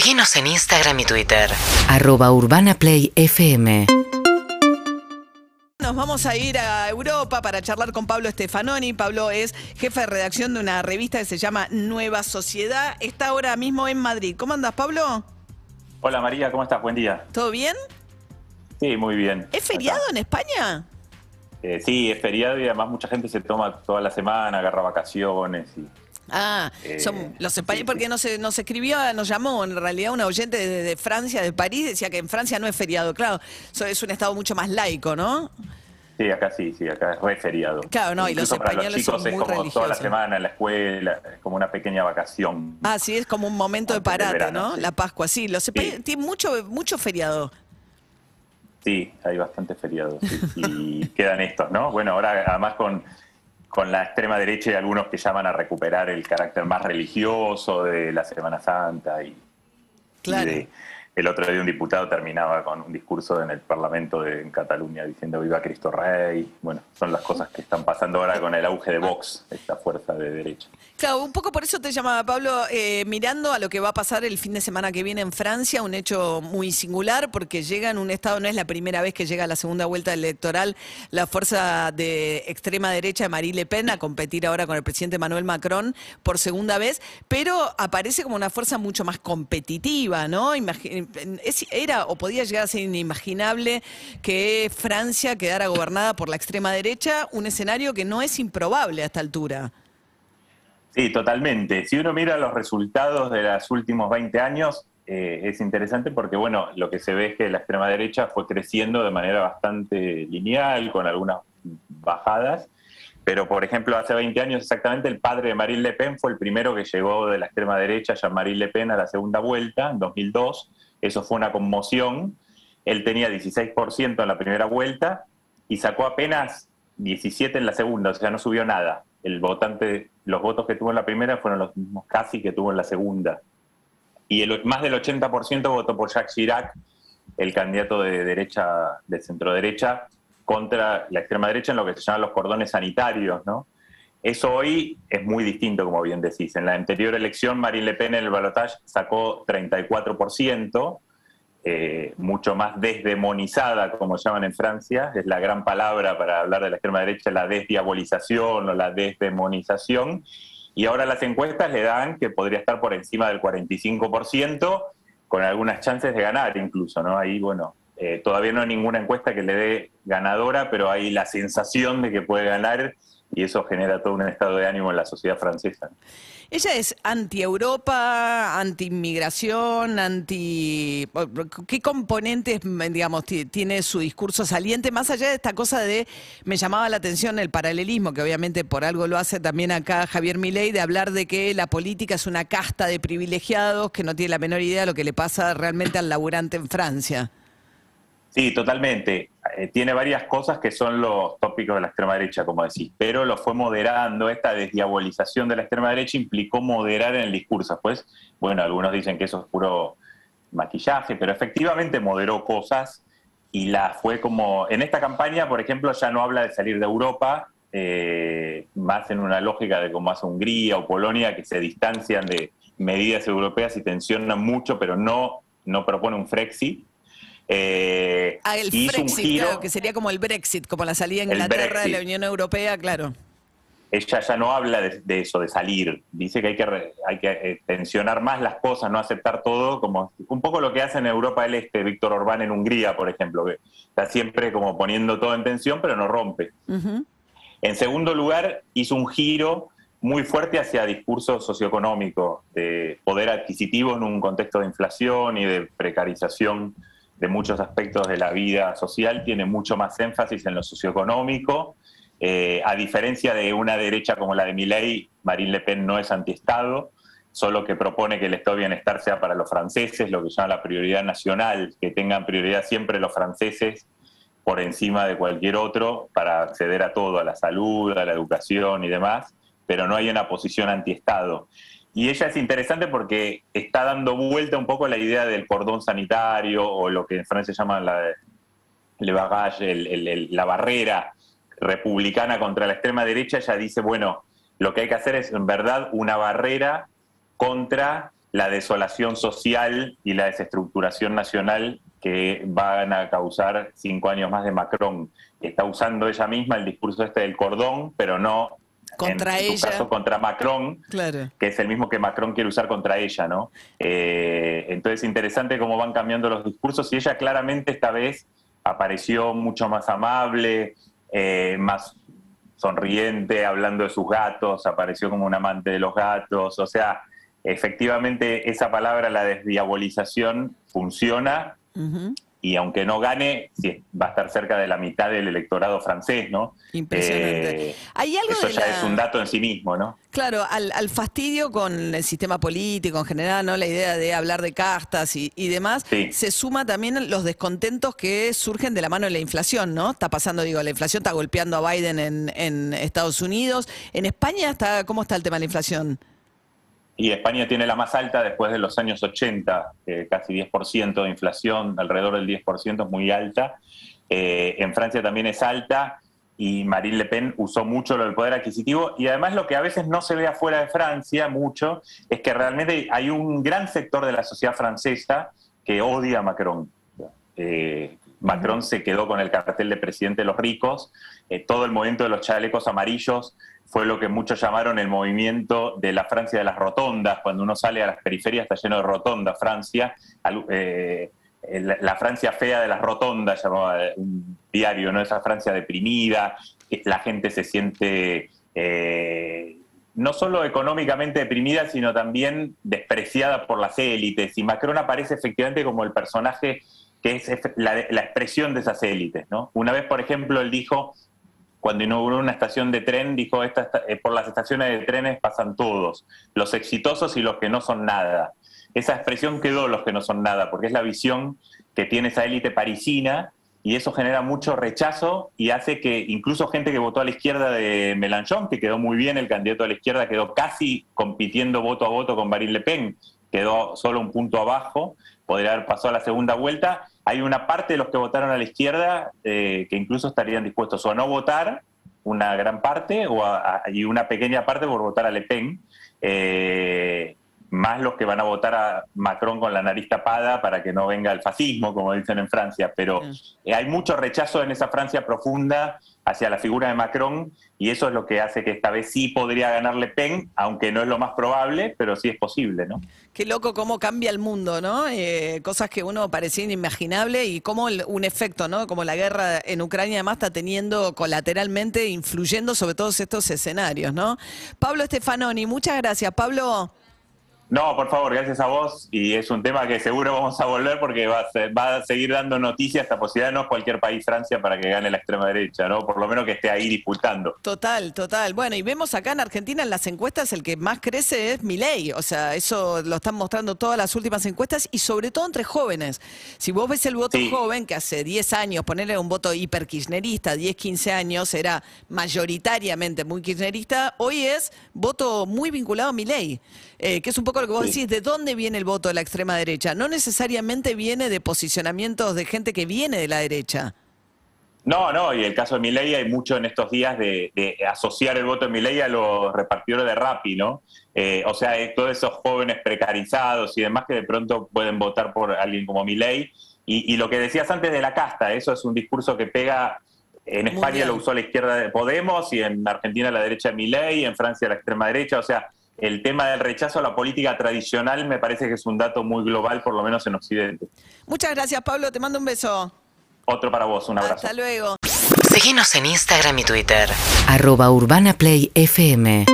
Seguinos en Instagram y Twitter. Arroba Urbana Play FM. Nos vamos a ir a Europa para charlar con Pablo Stefanoni. Pablo es jefe de redacción de una revista que se llama Nueva Sociedad. Está ahora mismo en Madrid. ¿Cómo andas, Pablo? Hola María, ¿cómo estás? Buen día. ¿Todo bien? Sí, muy bien. ¿Es feriado en España? Eh, sí, es feriado y además mucha gente se toma toda la semana, agarra vacaciones y Ah, Eh, son los españoles, sí, porque sí. nos, nos escribió, nos llamó en realidad una oyente de, de Francia, de París, decía que en Francia no es feriado. Claro, eso es un estado mucho más laico, ¿no? Sí, acá sí, sí, acá es re feriado. Claro, no, y los para españoles los chicos son es muy como toda la semana en la escuela, es como una pequeña vacación. Ah, sí, es como un momento de parate, verano, ¿no? sí. La Pascua, sí. Los españoles tienen mucho, mucho feriado. Sí, hay bastante feriados. sí, Y quedan estos, ¿no? Bueno, ahora además con, con la extrema derecha hay algunos que llaman a recuperar el carácter más religioso de la Semana Santa y, Claro. y de- el otro día un diputado terminaba con un discurso en el Parlamento de en Cataluña diciendo viva Cristo Rey. Bueno, son las cosas que están pasando ahora con el auge de Vox, esta fuerza de derecha. Claro, un poco por eso te llamaba Pablo, eh, mirando a lo que va a pasar el fin de semana que viene en Francia, un hecho muy singular, porque llega en un estado, no es la primera vez que llega a la segunda vuelta electoral la fuerza de extrema derecha de Marie Le Pen a competir ahora con el presidente Manuel Macron por segunda vez, pero aparece como una fuerza mucho más competitiva, ¿no? Imagi- es- era o podía llegar a ser inimaginable que Francia quedara gobernada por la extrema derecha, un escenario que no es improbable a esta altura. Sí, totalmente. Si uno mira los resultados de los últimos 20 años, eh, es interesante porque, bueno, lo que se ve es que la extrema derecha fue creciendo de manera bastante lineal, con algunas bajadas. Pero, por ejemplo, hace 20 años exactamente, el padre de Marine Le Pen fue el primero que llegó de la extrema derecha, Jean-Marie Le Pen, a la segunda vuelta, en 2002. Eso fue una conmoción. Él tenía 16% en la primera vuelta y sacó apenas 17 en la segunda, o sea, no subió nada. El votante, los votos que tuvo en la primera fueron los mismos casi que tuvo en la segunda. Y el, más del 80% votó por Jacques Chirac, el candidato de derecha, de centro derecha, contra la extrema derecha en lo que se llaman los cordones sanitarios, ¿no? Eso hoy es muy distinto, como bien decís. En la anterior elección, Marine Le Pen en el balotaje sacó 34%, eh, mucho más desdemonizada, como llaman en Francia, es la gran palabra para hablar de la extrema derecha, la desdiabolización o la desdemonización. Y ahora las encuestas le dan que podría estar por encima del 45%, con algunas chances de ganar incluso, ¿no? Ahí, bueno, eh, todavía no hay ninguna encuesta que le dé ganadora, pero hay la sensación de que puede ganar y eso genera todo un estado de ánimo en la sociedad francesa. Ella es anti-Europa, anti-inmigración, anti... ¿Qué componentes, digamos, ti- tiene su discurso saliente? Más allá de esta cosa de, me llamaba la atención el paralelismo, que obviamente por algo lo hace también acá Javier Milei, de hablar de que la política es una casta de privilegiados que no tiene la menor idea de lo que le pasa realmente al laburante en Francia. Sí, totalmente. Eh, tiene varias cosas que son los tópicos de la extrema derecha, como decís, pero lo fue moderando. Esta desdiabolización de la extrema derecha implicó moderar en el discurso. Pues, bueno, algunos dicen que eso es puro maquillaje, pero efectivamente moderó cosas y la fue como. En esta campaña, por ejemplo, ya no habla de salir de Europa, eh, más en una lógica de como hace Hungría o Polonia, que se distancian de medidas europeas y tensionan mucho, pero no, no propone un Frexit. Eh, Ah, el Brexit, giro. claro, que sería como el Brexit, como la salida de El Inglaterra de la. Unión Europea, claro. ella ya no habla de, de eso, de salir. Dice que hay que, hay que eh, tensionar más las cosas, no aceptar todo, como un poco lo que hace en Europa del Este, Víctor Orbán en Hungría, por ejemplo, que está siempre como poniendo todo en tensión, pero no rompe. En segundo lugar, hizo un giro muy fuerte hacia discurso socioeconómico, de poder adquisitivo en un contexto de inflación y de precarización de muchos aspectos de la vida social, tiene mucho más énfasis en lo socioeconómico. Eh, a diferencia de una derecha como la de Milei, Marine Le Pen no es antiestado, solo que propone que el estado de bienestar sea para los franceses, lo que llama la prioridad nacional, que tengan prioridad siempre los franceses por encima de cualquier otro para acceder a todo, a la salud, a la educación y demás, pero no hay una posición antiestado. Y ella es interesante porque está dando vuelta un poco la idea del cordón sanitario o lo que en Francia llaman la, le bagage, el- la barrera republicana contra la extrema derecha. Ella dice, bueno, lo que hay que hacer es en verdad una barrera contra la desolación social y la desestructuración nacional que van a causar cinco años más de Macron. Está usando ella misma el discurso este del cordón, pero no contra en ella. caso contra Macron, Claro. que es el mismo que Macron quiere usar contra ella, ¿no? Eh, entonces interesante cómo van cambiando los discursos y ella claramente esta vez apareció mucho más amable, eh, más sonriente, hablando de sus gatos, apareció como un amante de los gatos, o sea, efectivamente esa palabra, la desdiabolización, funciona. Y aunque no gane, sí, va a estar cerca de la mitad del electorado francés, ¿no? Impresionante. Eh, Hay algo eso de ya la- es un dato en sí mismo, ¿no? Claro, al, al fastidio con el sistema político en general, ¿no? La idea de hablar de castas y, y demás, Sí. se suma también los descontentos que surgen de la mano de la inflación, ¿no? Está pasando, digo, la inflación está golpeando a Biden en, en Estados Unidos. En España está, ¿cómo está el tema de la inflación? Y España tiene la más alta después de los años 80, eh, casi 10% de inflación, alrededor del 10% es muy alta. Eh, en Francia también es alta y Marine Le Pen usó mucho lo del poder adquisitivo y además lo que a veces no se ve afuera de Francia mucho es que realmente hay un gran sector de la sociedad francesa que odia a Macron. Eh, Macron se quedó con el cartel de presidente de los ricos, eh, todo el movimiento de los chalecos amarillos fue lo que muchos llamaron el movimiento de la Francia de las rotondas. Cuando uno sale a las periferias está lleno de rotondas, Francia. Eh, la, Francia fea de las rotondas, llamaba un diario, ¿no? Esa Francia deprimida, la gente se siente eh, no solo económicamente deprimida, sino también despreciada por las élites. Y Macron aparece efectivamente como el personaje que es la, la expresión de esas élites, ¿no? Una vez, por ejemplo, él dijo cuando inauguró una estación de tren, dijo, Esta, eh, por las estaciones de trenes pasan todos, los exitosos y los que no son nada. Esa expresión quedó los que no son nada, porque es la visión que tiene esa élite parisina y eso genera mucho rechazo y hace que incluso gente que votó a la izquierda de Mélenchon, que quedó muy bien el candidato a la izquierda, quedó casi compitiendo voto a voto con Marine Le Pen, quedó solo un punto abajo, podría haber pasado a la segunda vuelta. Hay una parte de los que votaron a la izquierda eh, que incluso estarían dispuestos o a no votar, una gran parte, o a- y una pequeña parte por votar a Le Pen. Eh, más los que van a votar a Macron con la nariz tapada para que no venga el fascismo, como dicen en Francia. Pero eh, hay mucho rechazo en esa Francia profunda hacia la figura de Macron y eso es lo que hace que esta vez sí podría ganar Le Pen, aunque no es lo más probable, pero sí es posible, ¿no? Qué loco cómo cambia el mundo, ¿no? Eh, cosas que uno parecía inimaginable y cómo el- un efecto, ¿no? Como la guerra en Ucrania además está teniendo colateralmente, influyendo sobre todos estos escenarios, ¿no? Pablo Stefanoni, muchas gracias. Pablo, No, por favor, gracias a vos. Y es un tema que seguro vamos a volver porque va a, ser- va a seguir dando noticias esta posibilidad. No es cualquier país, Francia, para que gane la extrema derecha, ¿no? Por lo menos que esté ahí disputando. total, total. Bueno, y vemos acá en Argentina en las encuestas el que más crece es Milei. O sea, eso lo están mostrando todas las últimas encuestas y sobre todo entre jóvenes. Si vos ves el voto Sí. joven, que hace 10 años, ponerle un voto hiper kirchnerista, 10, 15 años, era mayoritariamente muy kirchnerista, hoy es voto muy vinculado a Milei. Eh, que es un poco lo que vos Sí. decís, ¿de dónde viene el voto de la extrema derecha? No necesariamente viene de posicionamientos de gente que viene de la derecha. No, no, y el caso de Milei hay mucho en estos días de, de asociar el voto de Milei a los repartidores de Rappi, ¿no? Eh, o sea, eh, todos esos jóvenes precarizados y demás que de pronto pueden votar por alguien como Milei. Y, y lo que decías antes de la casta, eso es un discurso que pega, en España lo usó la izquierda de Podemos y en Argentina la derecha de Milei, en Francia la extrema derecha, o sea, el tema del rechazo a la política tradicional me parece que es un dato muy global, por lo menos en Occidente. Muchas gracias, Pablo. Te mando un beso. Otro para vos, un abrazo. Hasta luego. Seguinos en Instagram y Twitter. arroba urbanaplayfm